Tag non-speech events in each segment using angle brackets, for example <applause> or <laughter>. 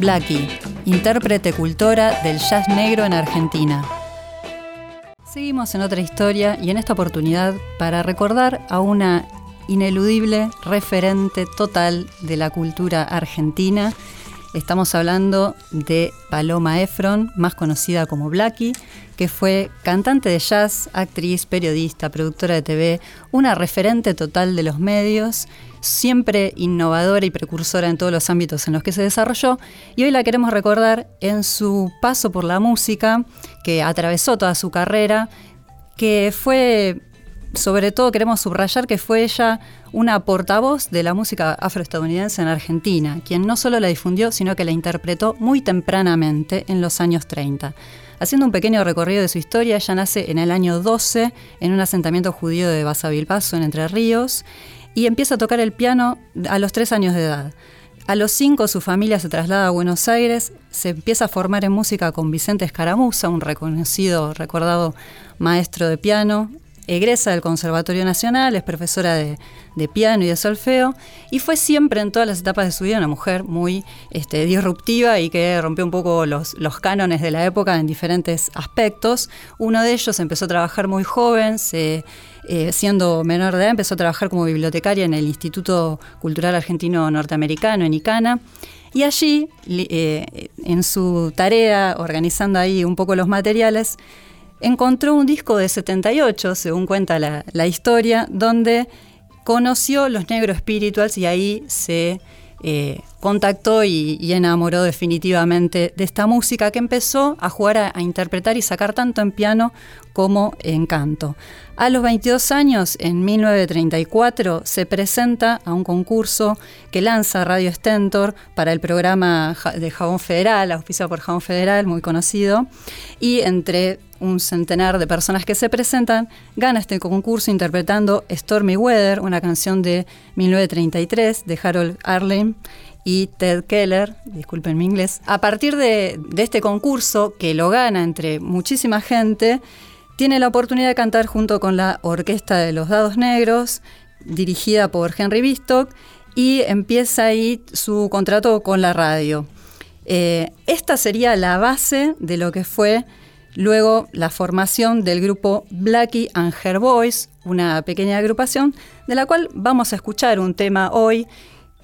Blackie, intérprete cultora del jazz negro en Argentina. Seguimos en otra historia y en esta oportunidad para recordar a una ineludible referente total de la cultura argentina. Estamos hablando de Paloma Efron, más conocida como Blackie, que fue cantante de jazz, actriz, periodista, productora de TV, una referente total de los medios, siempre innovadora y precursora en todos los ámbitos en los que se desarrolló, y hoy la queremos recordar en su paso por la música, que atravesó toda su carrera, que fue sobre todo queremos subrayar que fue ella una portavoz de la música afroestadounidense en Argentina, quien no solo la difundió, sino que la interpretó muy tempranamente en los años 30. Haciendo un pequeño recorrido de su historia, ella nace en el año 12 en un asentamiento judío de Basavilpaso, en Entre Ríos, y empieza a tocar el piano a los tres años de edad. A los cinco su familia se traslada a Buenos Aires, se empieza a formar en música con Vicente Escaramuza, un reconocido, recordado maestro de piano, egresa del Conservatorio Nacional, es profesora de, piano y de solfeo, y fue siempre en todas las etapas de su vida una mujer muy este, disruptiva y que rompió un poco los, cánones de la época en diferentes aspectos. Uno de ellos empezó a trabajar muy joven, eh, siendo menor de edad, empezó a trabajar como bibliotecaria en el Instituto Cultural Argentino Norteamericano, en ICANA. Y allí, eh, en su tarea, organizando ahí un poco los materiales, encontró un disco de 78, según cuenta la, historia, donde conoció los negros spirituals y ahí se eh, contactó y, enamoró definitivamente de esta música que empezó a jugar a, interpretar y sacar tanto en piano como en canto. A los 22 años, en 1934, se presenta a un concurso que lanza Radio Stentor para el programa de Jabón Federal, auspiciado por Jabón Federal, muy conocido, y entre un centenar de personas que se presentan, gana este concurso interpretando Stormy Weather, una canción de 1933 de Harold Arlen y Ted Keller, disculpen mi inglés. A partir de, este concurso, que lo gana entre muchísima gente, tiene la oportunidad de cantar junto con la Orquesta de los Dados Negros, dirigida por Henry Bistock, y empieza ahí su contrato con la radio. Eh, esta sería la base de lo que fue Luego, la formación del grupo Blackie and Her Boys, una pequeña agrupación de la cual vamos a escuchar un tema hoy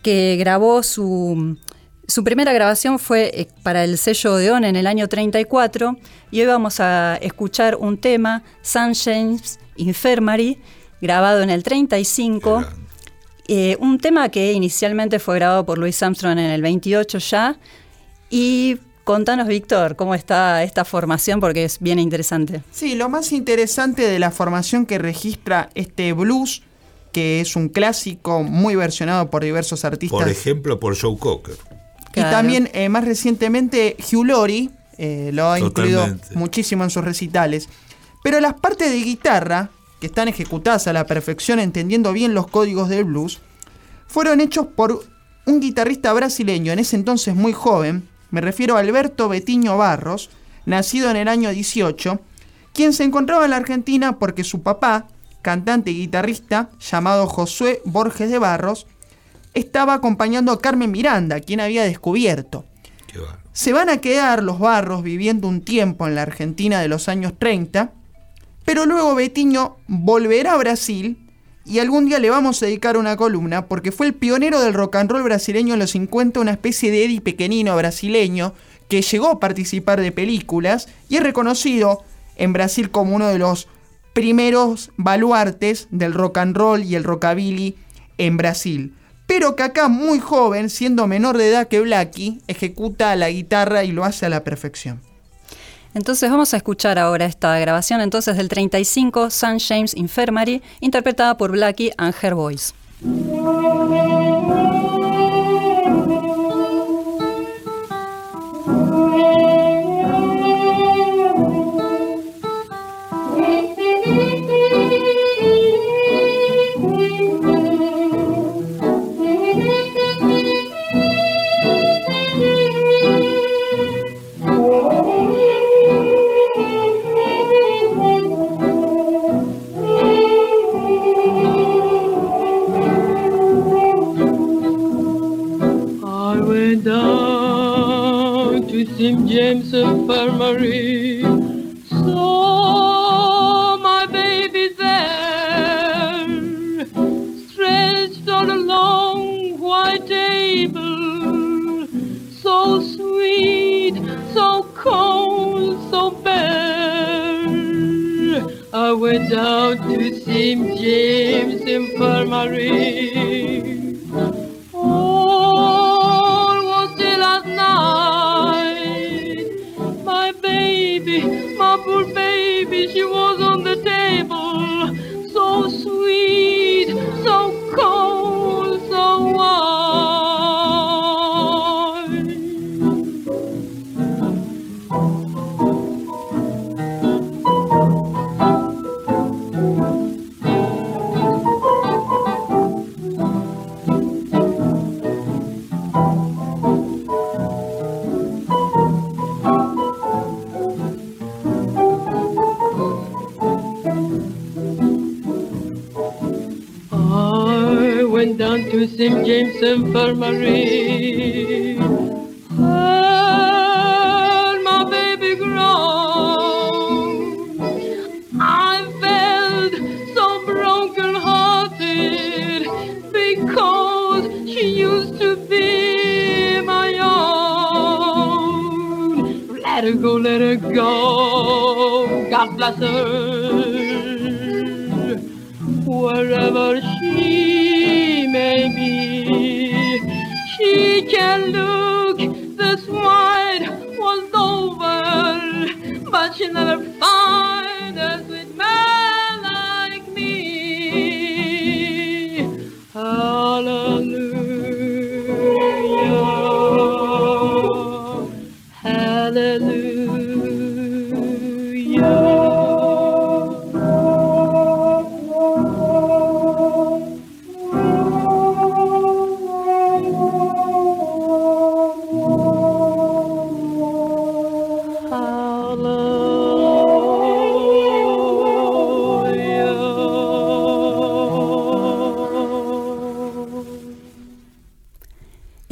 que grabó su, su primera grabación fue eh, para el sello Odeon en el año 34 y hoy vamos a escuchar un tema, Sunshine's Infirmary, grabado en el 35. Eh, un tema que inicialmente fue grabado por Louis Armstrong en el 28 ya y Contanos, Víctor, cómo está esta formación, porque es bien interesante. Sí, lo más interesante de la formación que registra este blues, que es un clásico muy versionado por diversos artistas. Por ejemplo, por Joe Cocker. Y también, eh, más recientemente, Hugh Laurie eh, lo ha incluido muchísimo en sus recitales. Pero las partes de guitarra, que están ejecutadas a la perfección, entendiendo bien los códigos del blues, fueron hechos por un guitarrista brasileño, en ese entonces muy joven, me refiero a Alberto Betiño Barros, nacido en el año 18, quien se encontraba en la Argentina porque su papá, cantante y guitarrista, llamado Josué Borges de Barros, estaba acompañando a Carmen Miranda, quien había descubierto. Se van a quedar los Barros viviendo un tiempo en la Argentina de los años 30, pero luego Betiño volverá a Brasil y algún día le vamos a dedicar una columna porque fue el pionero del rock and roll brasileño en los 50, una especie de Eddie pequeñino brasileño que llegó a participar de películas y es reconocido en Brasil como uno de los primeros baluartes del rock and roll y el rockabilly en Brasil. Pero que acá muy joven, siendo menor de edad que Blackie, ejecuta la guitarra y lo hace a la perfección. Entonces vamos a escuchar ahora esta grabación entonces del 35 St. James Infirmary, interpretada por Blackie and Her Boys. James Infirmary. Saw my baby there, stretched on a long white table, so sweet, so cold, so bare. I went out to St. James Infirmary. She was on the table, so sweet, St. James Infirmary. Heard my baby groan. I felt so broken hearted because she used to be my own. Let her go, let her go. God bless her. Wherever she baby, she can lose.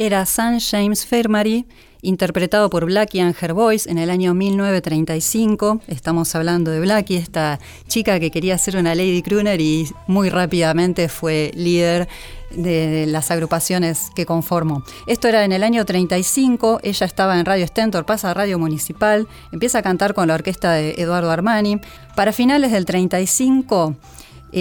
Era San James Fermary, interpretado por Blackie and Her Boys en el año 1935. Estamos hablando de Blackie, esta chica que quería ser una Lady Crooner y muy rápidamente fue líder de las agrupaciones que conformó. Esto era en el año 35, ella estaba en Radio Stentor, pasa a Radio Municipal, empieza a cantar con la orquesta de Eduardo Armani. Para finales del 35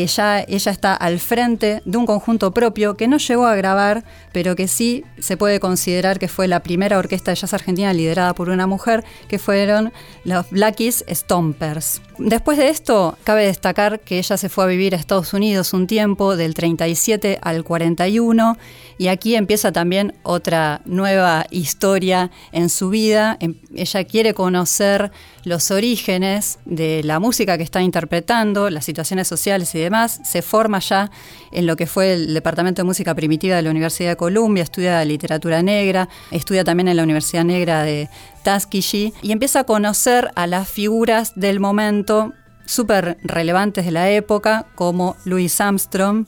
ella, ella está al frente de un conjunto propio que no llegó a grabar, pero que sí se puede considerar que fue la primera orquesta de jazz argentina liderada por una mujer, que fueron los Blackies Stompers. Después de esto, cabe destacar que ella se fue a vivir a Estados Unidos un tiempo, del 37 al 41, y aquí empieza también otra nueva historia en su vida. Em, ella quiere conocer los orígenes de la música que está interpretando, las situaciones sociales y demás. Se forma ya en lo que fue el Departamento de Música Primitiva de la Universidad de Columbia, estudia literatura negra, estudia también en la Universidad Negra de Tuskegee y empieza a conocer a las figuras del momento súper relevantes de la época, como Louis Armstrong,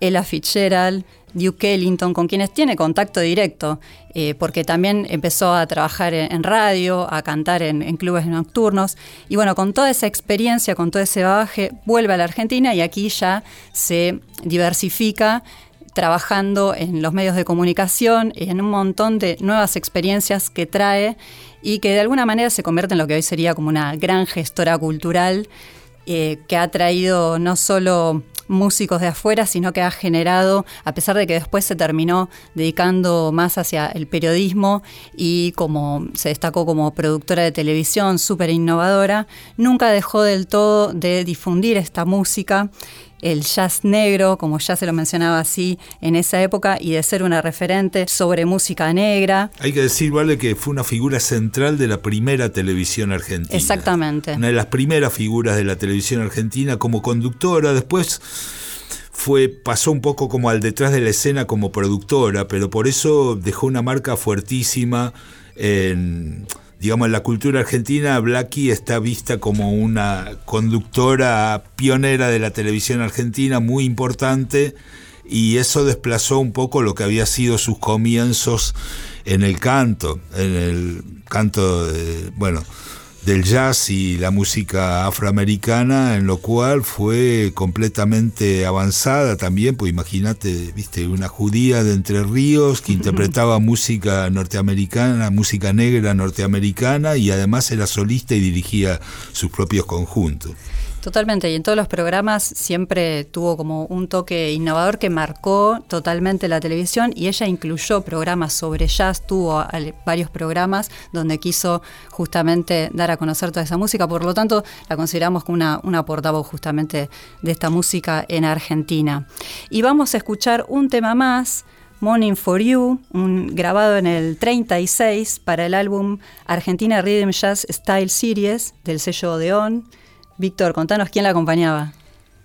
Ella Fitzgerald, Duke Ellington, con quienes tiene contacto directo, eh, porque también empezó a trabajar en, radio, a cantar en, clubes nocturnos. Y bueno, con toda esa experiencia, con todo ese bagaje, vuelve a la Argentina y aquí ya se diversifica trabajando en los medios de comunicación en un montón de nuevas experiencias que trae y que de alguna manera se convierte en lo que hoy sería como una gran gestora cultural eh, que ha traído no solo músicos de afuera, sino que ha generado, a pesar de que después se terminó dedicando más hacia el periodismo y como se destacó como productora de televisión súper innovadora, nunca dejó del todo de difundir esta música el jazz negro, como ya se lo mencionaba así en esa época, y de ser una referente sobre música negra. Hay que decir, vale, que fue una figura central de la primera televisión argentina. Exactamente. Una de las primeras figuras de la televisión argentina como conductora, después fue pasó un poco como al detrás de la escena como productora, pero por eso dejó una marca fuertísima en digamos, en la cultura argentina, Blackie está vista como una conductora pionera de la televisión argentina muy importante y eso desplazó un poco lo que había sido sus comienzos en el canto, en el canto, de, bueno, del jazz y la música afroamericana, en lo cual fue completamente avanzada también, pues imagínate, viste, una judía de Entre Ríos que <laughs> interpretaba música norteamericana, música negra norteamericana y además era solista y dirigía sus propios conjuntos. Totalmente, y en todos los programas siempre tuvo como un toque innovador que marcó totalmente la televisión y ella incluyó programas sobre jazz, tuvo varios programas donde quiso justamente dar a conocer toda esa música, por lo tanto la consideramos como una, una portavoz justamente de esta música en Argentina. Y vamos a escuchar un tema más. Morning for You, un, grabado en el 36 para el álbum Argentina Rhythm Jazz Style Series del sello Odeon. Víctor, contanos quién la acompañaba.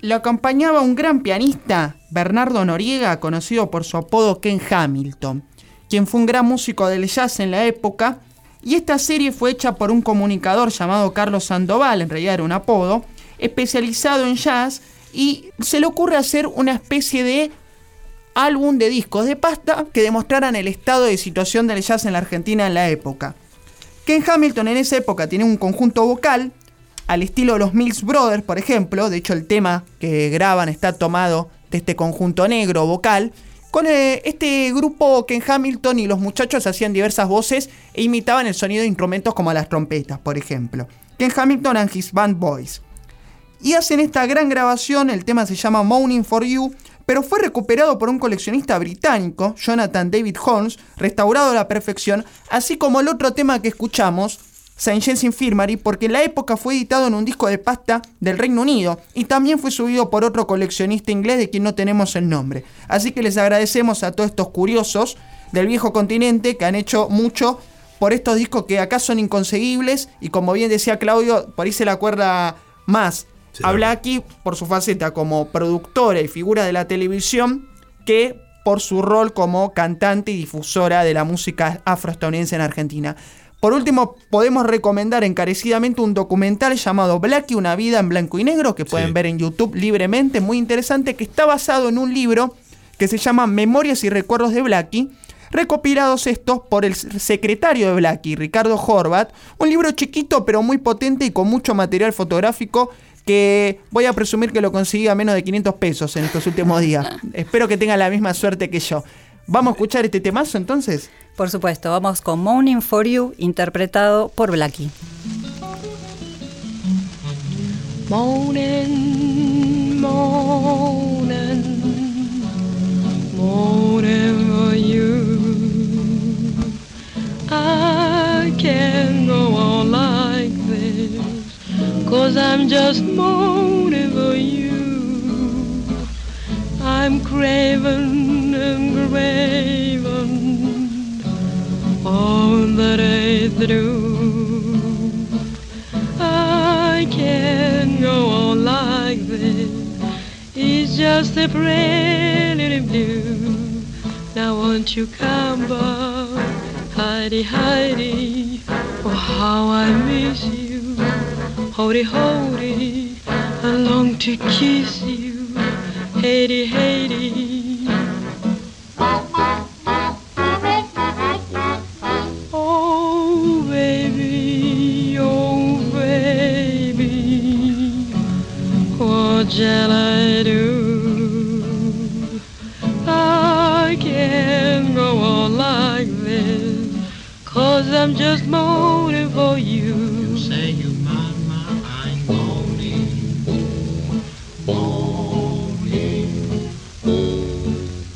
Lo acompañaba un gran pianista, Bernardo Noriega, conocido por su apodo Ken Hamilton, quien fue un gran músico del jazz en la época, y esta serie fue hecha por un comunicador llamado Carlos Sandoval, en realidad era un apodo, especializado en jazz, y se le ocurre hacer una especie de álbum de discos de pasta que demostraran el estado de situación del jazz en la Argentina en la época. Ken Hamilton en esa época tiene un conjunto vocal al estilo de los Mills Brothers, por ejemplo. De hecho, el tema que graban está tomado de este conjunto negro vocal. Con eh, este grupo Ken Hamilton y los muchachos hacían diversas voces e imitaban el sonido de instrumentos como las trompetas, por ejemplo. Ken Hamilton and his band boys. Y hacen esta gran grabación, el tema se llama Moaning for You, pero fue recuperado por un coleccionista británico, Jonathan David Holmes, restaurado a la perfección, así como el otro tema que escuchamos, Saint James Infirmary porque en la época fue editado en un disco de pasta del Reino Unido y también fue subido por otro coleccionista inglés de quien no tenemos el nombre. Así que les agradecemos a todos estos curiosos del viejo continente que han hecho mucho por estos discos que acá son inconseguibles y como bien decía Claudio, por ahí se la acuerda más Habla aquí por su faceta como productora y figura de la televisión que por su rol como cantante y difusora de la música afroestadounidense en Argentina. Por último, podemos recomendar encarecidamente un documental llamado Blackie, una vida en blanco y negro, que pueden ver en YouTube libremente, muy interesante, que está basado en un libro que se llama Memorias y Recuerdos de Blackie, recopilados estos por el secretario de Blackie, Ricardo Horvat, un libro chiquito pero muy potente y con mucho material fotográfico que voy a presumir que lo conseguí a menos de 500 pesos en estos últimos días. <laughs> Espero que tenga la misma suerte que yo. ¿Vamos a escuchar este temazo entonces? Por supuesto, vamos con Moaning for You, interpretado por Blackie. Moaning, moaning, moaning for you. I can't go on like this, cause I'm just moaning for you. I'm craving and craving all the day through. I can't go on like this. It's just a prelude blue. Now won't you come back, Heidi, Heidi? Oh, how I miss you. Hody, Hody, I long to kiss you. Heidi, Heidi. Shall I do? I can't go on like this, cause I'm just moaning for you. You say you mama, I'm moaning, moaning,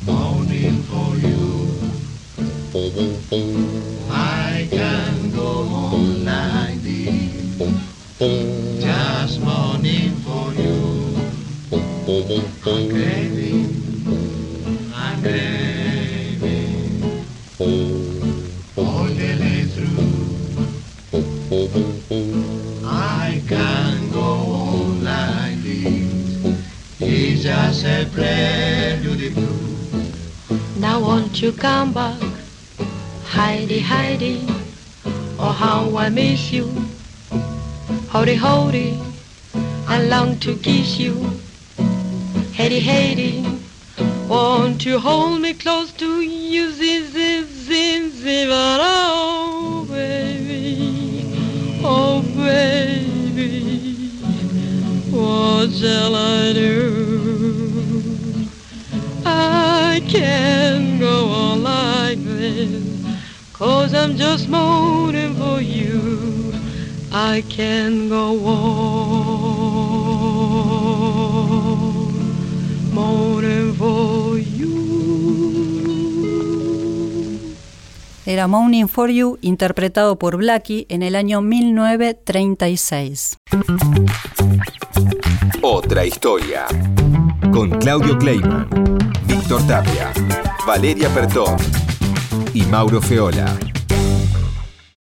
moaning for you. I can't go on like this, I want you come back, Heidi, Heidi, oh how I miss you. Howdy, howdy, I long to kiss you. Haiti, Haiti, won't you hold me close to you, zin, zin, but oh, baby, oh, baby, what shall I do? I can't go on like this, cause I'm just moaning for you. I can't go on moaning for you. Era Moaning for You, interpretado por Blackie en el año 1936. Otra historia. Con Claudio Kleiman, Víctor Tapia, Valeria Pertón y Mauro Feola.